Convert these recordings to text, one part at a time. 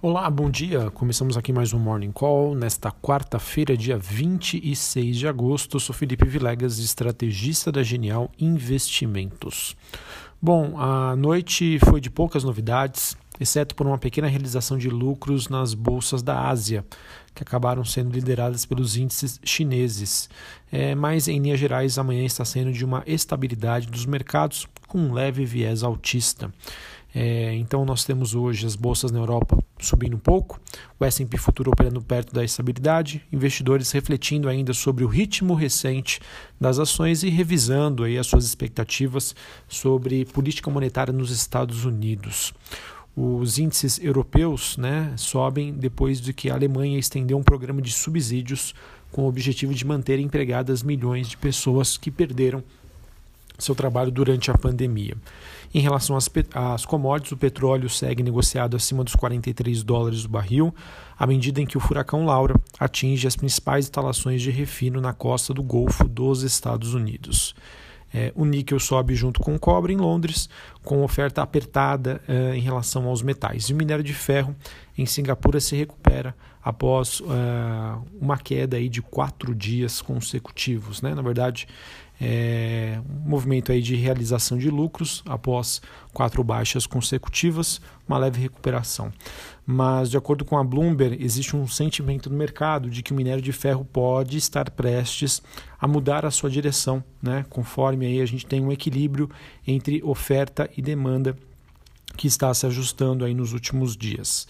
Olá, bom dia. Começamos aqui mais um Morning Call nesta quarta-feira, dia 26 de agosto. Sou Felipe Vilegas, estrategista da Genial Investimentos. Bom, a noite foi de poucas novidades, exceto por uma pequena realização de lucros nas bolsas da Ásia, que acabaram sendo lideradas pelos índices chineses. É, mas, em linhas gerais, amanhã está sendo de uma estabilidade dos mercados com um leve viés altista. É, então nós temos hoje as bolsas na Europa subindo um pouco, o S&P futuro operando perto da estabilidade, investidores refletindo ainda sobre o ritmo recente das ações e revisando aí as suas expectativas sobre política monetária nos Estados Unidos. Os índices europeus né, sobem depois de que a Alemanha estendeu um programa de subsídios com o objetivo de manter empregadas milhões de pessoas que perderam seu trabalho durante a pandemia. Em relação às, às commodities, o petróleo segue negociado acima dos 43 dólares o barril, à medida em que o furacão Laura atinge as principais instalações de refino na costa do Golfo dos Estados Unidos. É, o níquel sobe junto com o cobre em Londres, com oferta apertada é, em relação aos metais. E o minério de ferro em Singapura se recupera após é, uma queda aí de quatro dias consecutivos. Né? Na verdade, é, um movimento aí de realização de lucros após quatro baixas consecutivas, uma leve recuperação. Mas, de acordo com a Bloomberg, existe um sentimento no mercado de que o minério de ferro pode estar prestes a mudar a sua direção, né? conforme aí a gente tem um equilíbrio entre oferta e demanda que está se ajustando aí nos últimos dias.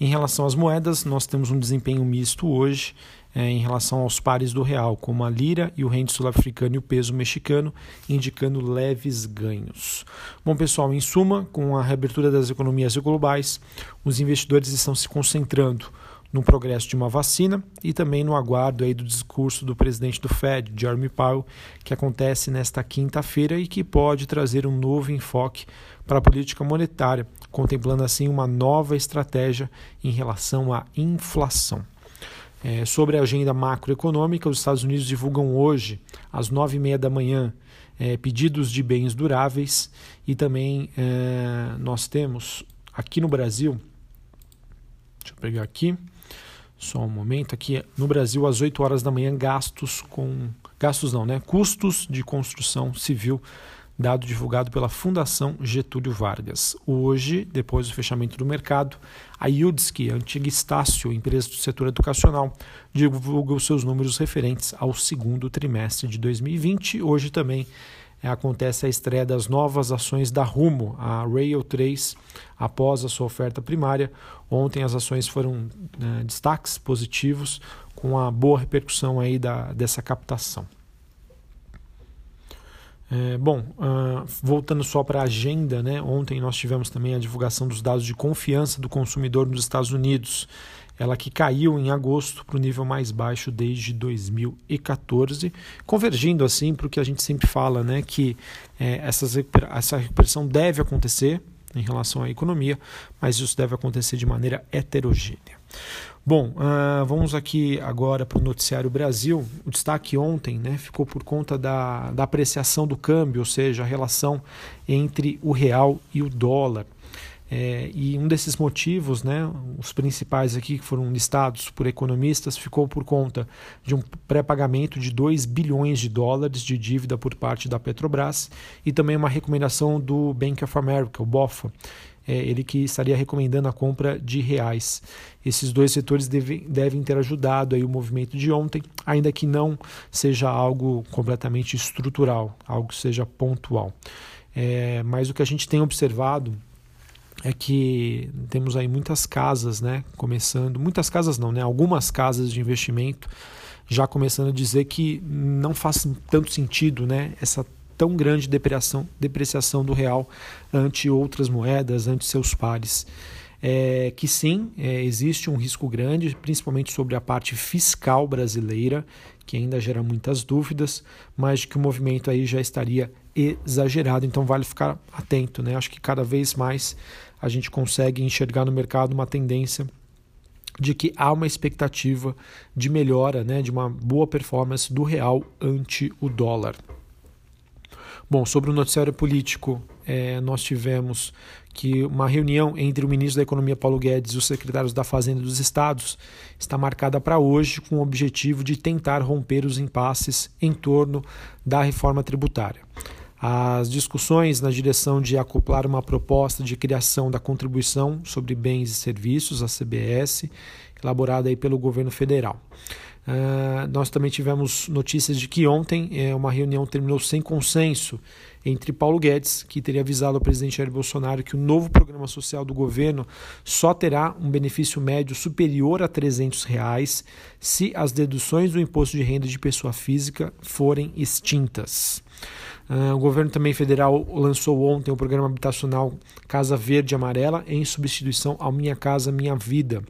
Em relação às moedas, nós temos um desempenho misto hoje é, em relação aos pares do real, como a lira e o rende sul-africano e o peso mexicano, indicando leves ganhos. Bom, pessoal, em suma, com a reabertura das economias globais, os investidores estão se concentrando no progresso de uma vacina e também no aguardo aí do discurso do presidente do Fed, Jeremy Powell, que acontece nesta quinta-feira e que pode trazer um novo enfoque para a política monetária, contemplando assim uma nova estratégia em relação à inflação. É, sobre a agenda macroeconômica, os Estados Unidos divulgam hoje, às nove e meia da manhã, é, pedidos de bens duráveis. E também é, nós temos aqui no Brasil, deixa eu pegar aqui, só um momento aqui, no Brasil às 8 horas da manhã, gastos com, gastos não, né, custos de construção civil dado divulgado pela Fundação Getúlio Vargas. Hoje, depois do fechamento do mercado, a Yudski, antiga Estácio, empresa do setor educacional, divulga os seus números referentes ao segundo trimestre de 2020. Hoje também é, acontece a estreia das novas ações da Rumo, a Rail 3, após a sua oferta primária. Ontem as ações foram é, destaques positivos, com a boa repercussão aí da, dessa captação. É, bom, uh, voltando só para a agenda, né? ontem nós tivemos também a divulgação dos dados de confiança do consumidor nos Estados Unidos, ela que caiu em agosto para o nível mais baixo desde 2014, convergindo assim para o que a gente sempre fala, né? que é, essas, essa recuperação deve acontecer em relação à economia, mas isso deve acontecer de maneira heterogênea. Bom, uh, vamos aqui agora para o Noticiário Brasil. O destaque ontem né, ficou por conta da, da apreciação do câmbio, ou seja, a relação entre o real e o dólar. É, e um desses motivos, né, os principais aqui que foram listados por economistas, ficou por conta de um pré-pagamento de 2 bilhões de dólares de dívida por parte da Petrobras e também uma recomendação do Bank of America, o BOFA, é, ele que estaria recomendando a compra de reais. Esses dois setores deve, devem ter ajudado aí o movimento de ontem, ainda que não seja algo completamente estrutural, algo que seja pontual. É, mas o que a gente tem observado é que temos aí muitas casas, né, começando, muitas casas não, né, algumas casas de investimento já começando a dizer que não faz tanto sentido, né, essa tão grande depreciação, depreciação do real ante outras moedas, ante seus pares. É, que sim, é, existe um risco grande, principalmente sobre a parte fiscal brasileira, que ainda gera muitas dúvidas, mas que o movimento aí já estaria exagerado, então vale ficar atento. Né? Acho que cada vez mais a gente consegue enxergar no mercado uma tendência de que há uma expectativa de melhora, né, de uma boa performance do real ante o dólar. Bom, sobre o noticiário político, é, nós tivemos que uma reunião entre o ministro da Economia Paulo Guedes e os secretários da Fazenda dos estados está marcada para hoje com o objetivo de tentar romper os impasses em torno da reforma tributária. As discussões na direção de acoplar uma proposta de criação da contribuição sobre bens e serviços, a CBS, elaborada aí pelo governo federal. Uh, nós também tivemos notícias de que ontem é, uma reunião terminou sem consenso entre Paulo Guedes, que teria avisado ao presidente Jair Bolsonaro que o novo programa social do governo só terá um benefício médio superior a 300 reais se as deduções do imposto de renda de pessoa física forem extintas. Uh, o governo também federal lançou ontem o programa habitacional Casa Verde Amarela em substituição ao Minha Casa Minha Vida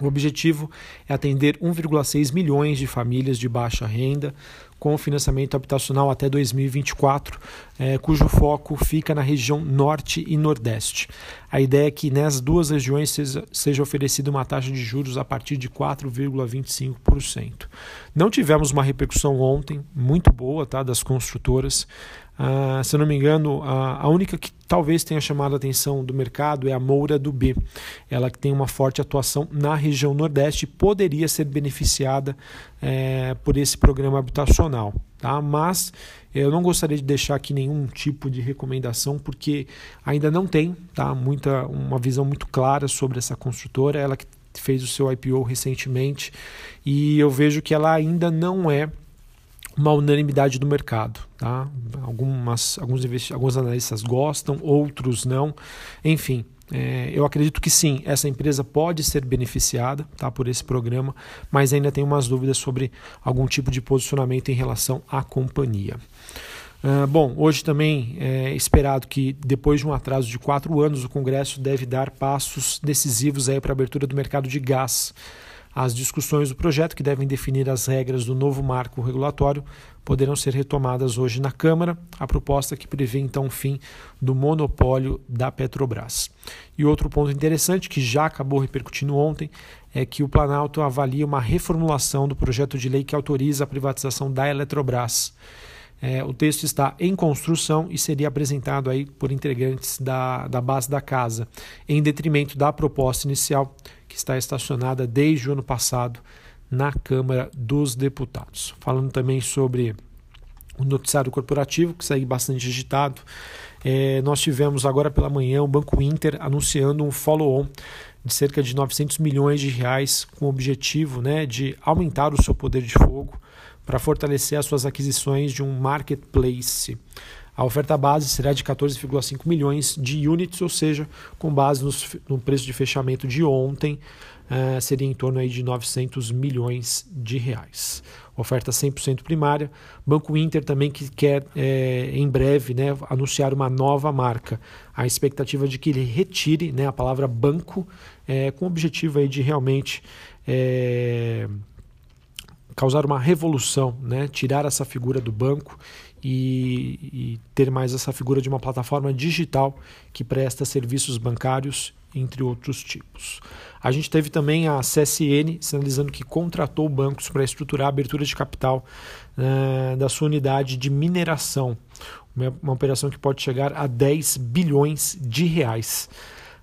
o objetivo é atender 1,6 milhões de famílias de baixa renda com financiamento habitacional até 2024, eh, cujo foco fica na região norte e nordeste. A ideia é que nas duas regiões seja, seja oferecida uma taxa de juros a partir de 4,25%. Não tivemos uma repercussão ontem muito boa tá, das construtoras. Uh, se eu não me engano, a, a única que talvez tenha chamado a atenção do mercado é a Moura do B. Ela que tem uma forte atuação na região Nordeste poderia ser beneficiada é, por esse programa habitacional. Tá? Mas eu não gostaria de deixar aqui nenhum tipo de recomendação, porque ainda não tem tá? Muita, uma visão muito clara sobre essa construtora. Ela que fez o seu IPO recentemente e eu vejo que ela ainda não é uma unanimidade do mercado. Tá? Algumas, alguns, alguns analistas gostam, outros não. Enfim, é, eu acredito que sim, essa empresa pode ser beneficiada tá, por esse programa, mas ainda tenho umas dúvidas sobre algum tipo de posicionamento em relação à companhia. Uh, bom, hoje também é esperado que, depois de um atraso de quatro anos, o Congresso deve dar passos decisivos para a abertura do mercado de gás. As discussões do projeto, que devem definir as regras do novo marco regulatório, poderão ser retomadas hoje na Câmara, a proposta que prevê então o fim do monopólio da Petrobras. E outro ponto interessante que já acabou repercutindo ontem é que o Planalto avalia uma reformulação do projeto de lei que autoriza a privatização da Eletrobras. É, o texto está em construção e seria apresentado aí por integrantes da, da base da casa, em detrimento da proposta inicial que está estacionada desde o ano passado na Câmara dos Deputados. Falando também sobre o noticiário corporativo, que segue bastante agitado, é, nós tivemos agora pela manhã o Banco Inter anunciando um follow-on de cerca de 900 milhões de reais com o objetivo né, de aumentar o seu poder de fogo para fortalecer as suas aquisições de um marketplace. A oferta base será de 14,5 milhões de units, ou seja, com base nos, no preço de fechamento de ontem, uh, seria em torno aí de 900 milhões de reais. Oferta 100% primária. Banco Inter também que quer é, em breve né, anunciar uma nova marca. A expectativa de que ele retire né, a palavra banco é, com o objetivo aí de realmente é, causar uma revolução, né? tirar essa figura do banco e, e, ter mais essa figura de uma plataforma digital que presta serviços bancários, entre outros tipos. A gente teve também a CSN sinalizando que contratou bancos para estruturar a abertura de capital uh, da sua unidade de mineração, uma, uma operação que pode chegar a 10 bilhões de reais.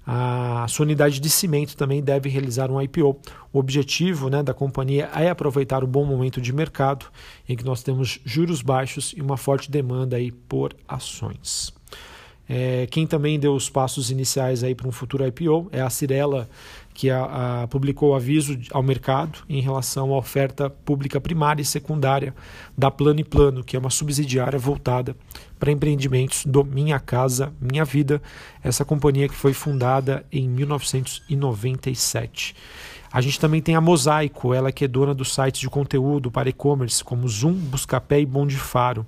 A sua unidade de cimento também deve realizar um IPO. O objetivo né, da companhia é aproveitar o bom momento de mercado em que nós temos juros baixos e uma forte demanda aí por ações. É, quem também deu os passos iniciais aí para um futuro IPO é a Cirela, que a, a, publicou aviso ao mercado em relação à oferta pública primária e secundária da Plano e Plano, que é uma subsidiária voltada para empreendimentos do Minha Casa Minha Vida, essa companhia que foi fundada em 1997. A gente também tem a Mosaico, ela que é dona dos sites de conteúdo para e-commerce como Zoom, Buscapé e Bom de Faro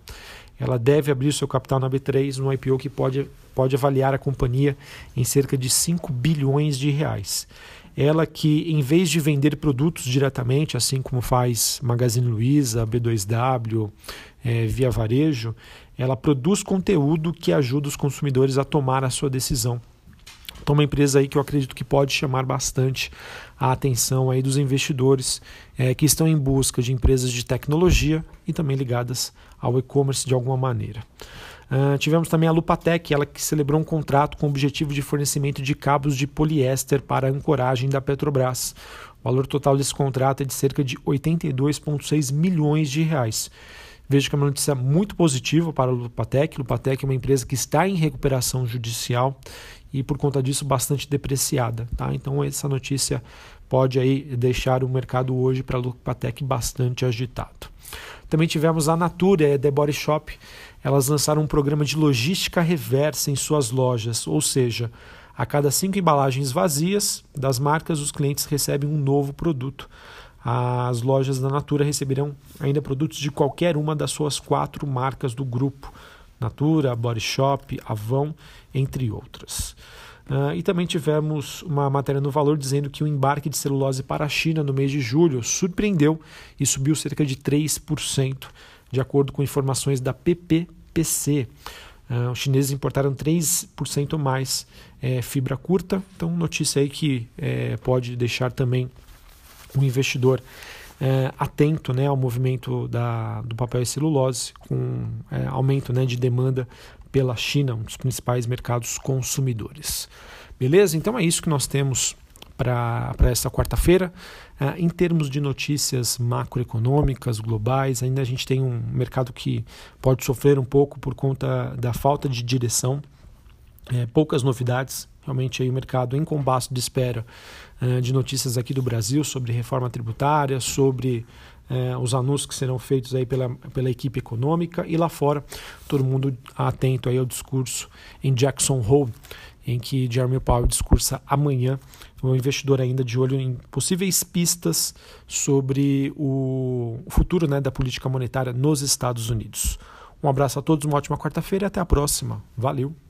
ela deve abrir seu capital na B3 no IPO que pode, pode avaliar a companhia em cerca de 5 bilhões de reais. Ela que, em vez de vender produtos diretamente, assim como faz Magazine Luiza, B2W, é, Via Varejo, ela produz conteúdo que ajuda os consumidores a tomar a sua decisão. Então, uma empresa aí que eu acredito que pode chamar bastante a atenção aí dos investidores é, que estão em busca de empresas de tecnologia e também ligadas ao e-commerce de alguma maneira. Uh, tivemos também a Lupatec, ela que celebrou um contrato com o objetivo de fornecimento de cabos de poliéster para a ancoragem da Petrobras. O valor total desse contrato é de cerca de 82,6 milhões de reais. Vejo que é uma notícia muito positiva para a Lupatec. Lupatec é uma empresa que está em recuperação judicial e por conta disso bastante depreciada. Tá? Então essa notícia pode aí deixar o mercado hoje para a Lupatec bastante agitado. Também tivemos a Natura e a The Body Shop. Elas lançaram um programa de logística reversa em suas lojas, ou seja, a cada cinco embalagens vazias das marcas, os clientes recebem um novo produto. As lojas da Natura receberão ainda produtos de qualquer uma das suas quatro marcas do grupo. Natura, Body Shop, Avon, entre outras. Uh, e também tivemos uma matéria no Valor dizendo que o embarque de celulose para a China no mês de julho surpreendeu e subiu cerca de 3%, de acordo com informações da PPPC. Uh, os chineses importaram 3% mais é, fibra curta, então notícia aí que é, pode deixar também o investidor é, atento né, ao movimento da, do papel e celulose, com é, aumento né, de demanda pela China, um dos principais mercados consumidores. Beleza? Então é isso que nós temos para essa quarta-feira. Uh, em termos de notícias macroeconômicas globais, ainda a gente tem um mercado que pode sofrer um pouco por conta da falta de direção, é, poucas novidades. Realmente aí o mercado em compasso de espera uh, de notícias aqui do Brasil sobre reforma tributária, sobre é, os anúncios que serão feitos aí pela, pela equipe econômica e lá fora todo mundo atento aí ao discurso em Jackson Hole em que Jeremy Powell discursa amanhã o investidor ainda de olho em possíveis pistas sobre o futuro né, da política monetária nos Estados Unidos. Um abraço a todos, uma ótima quarta-feira e até a próxima. Valeu!